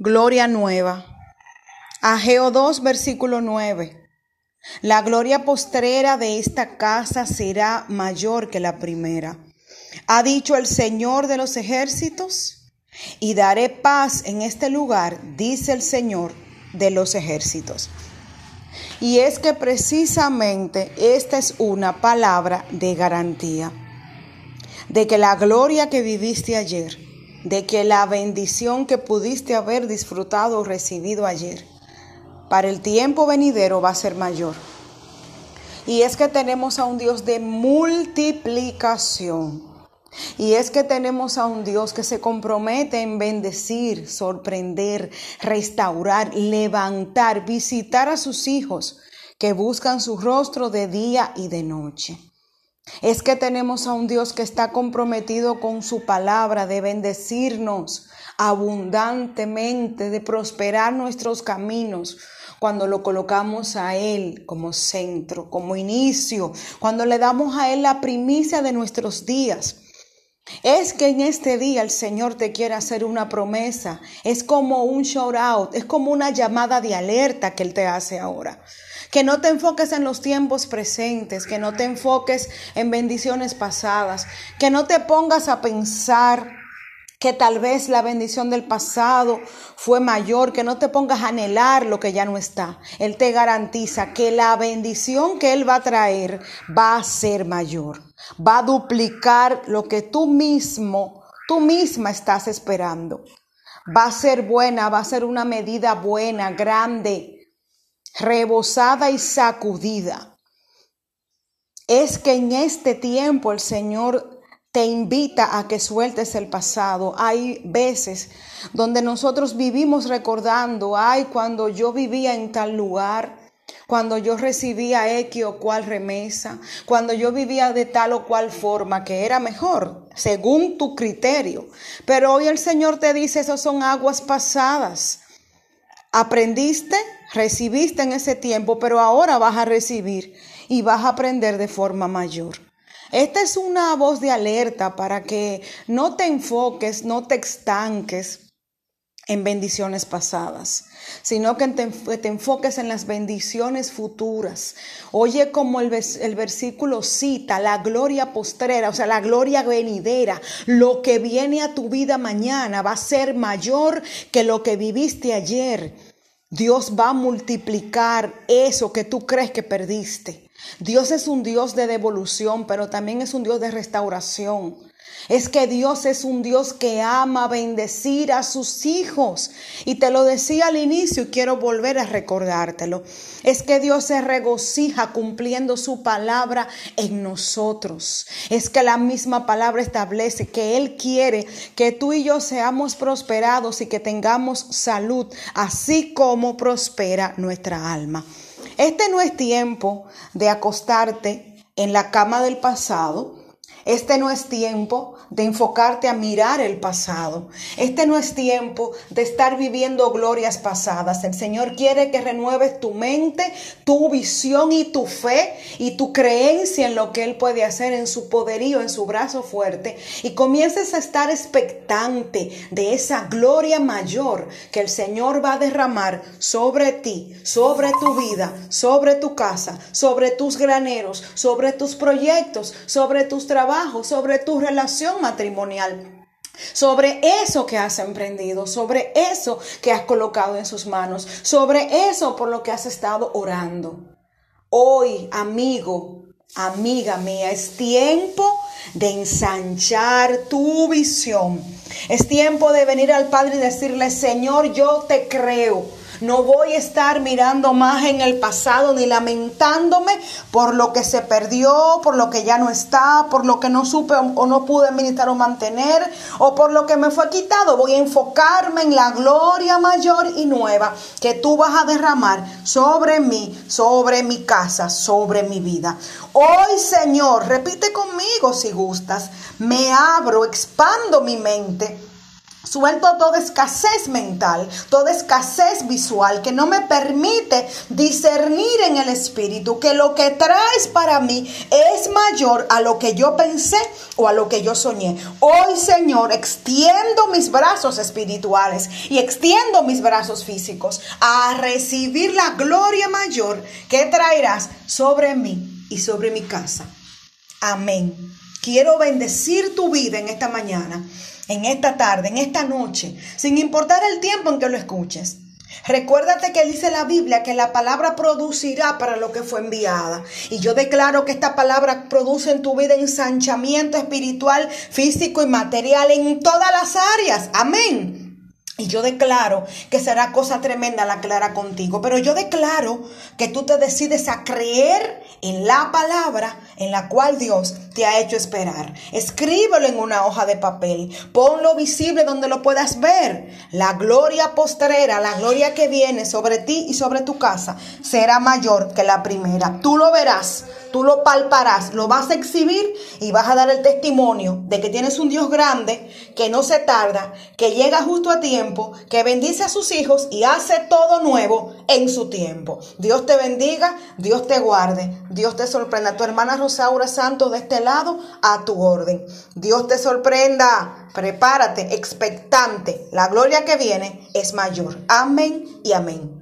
Gloria nueva. Ageo 2, versículo 9. La gloria postrera de esta casa será mayor que la primera. Ha dicho el Señor de los ejércitos, y daré paz en este lugar, dice el Señor de los ejércitos. Y es que precisamente esta es una palabra de garantía, de que la gloria que viviste ayer, de que la bendición que pudiste haber disfrutado o recibido ayer, para el tiempo venidero va a ser mayor. Y es que tenemos a un Dios de multiplicación. Y es que tenemos a un Dios que se compromete en bendecir, sorprender, restaurar, levantar, visitar a sus hijos que buscan su rostro de día y de noche. Es que tenemos a un Dios que está comprometido con su palabra de bendecirnos abundantemente, de prosperar nuestros caminos cuando lo colocamos a Él como centro, como inicio, cuando le damos a Él la primicia de nuestros días. Es que en este día el Señor te quiere hacer una promesa. Es como un shout out, es como una llamada de alerta que Él te hace ahora. Que no te enfoques en los tiempos presentes, que no te enfoques en bendiciones pasadas, que no te pongas a pensar que tal vez la bendición del pasado fue mayor, que no te pongas a anhelar lo que ya no está. Él te garantiza que la bendición que Él va a traer va a ser mayor, va a duplicar lo que tú mismo, tú misma estás esperando. Va a ser buena, va a ser una medida buena, grande, rebosada y sacudida. Es que en este tiempo el Señor te invita a que sueltes el pasado. Hay veces donde nosotros vivimos recordando, ay, cuando yo vivía en tal lugar, cuando yo recibía X o cual remesa, cuando yo vivía de tal o cual forma, que era mejor, según tu criterio. Pero hoy el Señor te dice, esas son aguas pasadas. Aprendiste, recibiste en ese tiempo, pero ahora vas a recibir y vas a aprender de forma mayor. Esta es una voz de alerta para que no te enfoques, no te estanques en bendiciones pasadas, sino que te, enfoques en las bendiciones futuras. Oye como el, versículo cita, la gloria postrera, o sea, la gloria venidera, lo que viene a tu vida mañana va a ser mayor que lo que viviste ayer. Dios va a multiplicar eso que tú crees que perdiste. Dios es un Dios de devolución, pero también es un Dios de restauración. Es que Dios es un Dios que ama bendecir a sus hijos. Y te lo decía al inicio y quiero volver a recordártelo. Es que Dios se regocija cumpliendo su palabra en nosotros. Es que la misma palabra establece que Él quiere que tú y yo seamos prosperados y que tengamos salud, así como prospera nuestra alma. Este no es tiempo de acostarte en la cama del pasado este no es tiempo de enfocarte a mirar el pasado. Este no es tiempo de estar viviendo glorias pasadas. El Señor quiere que renueves tu mente, tu visión y tu fe y tu creencia en lo que Él puede hacer en su poderío, en su brazo fuerte y comiences a estar expectante de esa gloria mayor que el Señor va a derramar sobre ti, sobre tu vida, sobre tu casa, sobre tus graneros, sobre tus proyectos, sobre tus trabajos sobre tu relación matrimonial sobre eso que has emprendido, sobre eso que has colocado en sus manos, sobre eso por lo que has estado orando. Hoy, amigo, amiga mía, es tiempo de ensanchar tu visión. Es tiempo de venir al Padre y decirle, Señor, yo te creo. No voy a estar mirando más en el pasado ni lamentándome por lo que se perdió, por lo que ya no está, por lo que no supe o no pude administrar o mantener, o por lo que me fue quitado. Voy a enfocarme en la gloria mayor y nueva que tú vas a derramar sobre mí, sobre mi casa, sobre mi vida. Hoy, Señor, repite conmigo si gustas, me abro, expando mi mente Suelto toda escasez mental, toda escasez visual que no me permite discernir en el espíritu que lo que traes para mí es mayor a lo que yo pensé o a lo que yo soñé. Hoy, Señor, extiendo mis brazos espirituales y extiendo mis brazos físicos a recibir la gloria mayor que traerás sobre mí y sobre mi casa. Amén. Quiero bendecir tu vida en esta mañana en esta tarde, en esta noche, sin importar el tiempo en que lo escuches. Recuérdate que dice la Biblia que la palabra producirá para lo que fue enviada. Y yo declaro que esta palabra produce en tu vida ensanchamiento espiritual, físico y material en todas las áreas. Amén. Y yo declaro que será cosa tremenda la clara contigo. Pero yo declaro que tú te decides a creer en la palabra en la cual Dios te ha hecho esperar. Escríbelo en una hoja de papel. Ponlo visible donde lo puedas ver. La gloria postrera, la gloria que viene sobre ti y sobre tu casa será mayor que la primera. Tú lo verás, tú lo palparás, lo vas a exhibir y vas a dar el testimonio de que tienes un Dios grande, que no se tarda, que llega justo a tiempo, que bendice a sus hijos y hace todo nuevo en su tiempo. Dios te bendiga, Dios te guarde, Dios te sorprenda. Tu hermana Rosaura Santo de este a tu orden. Dios te sorprenda. Prepárate, expectante. La gloria que viene es mayor. Amén y amén.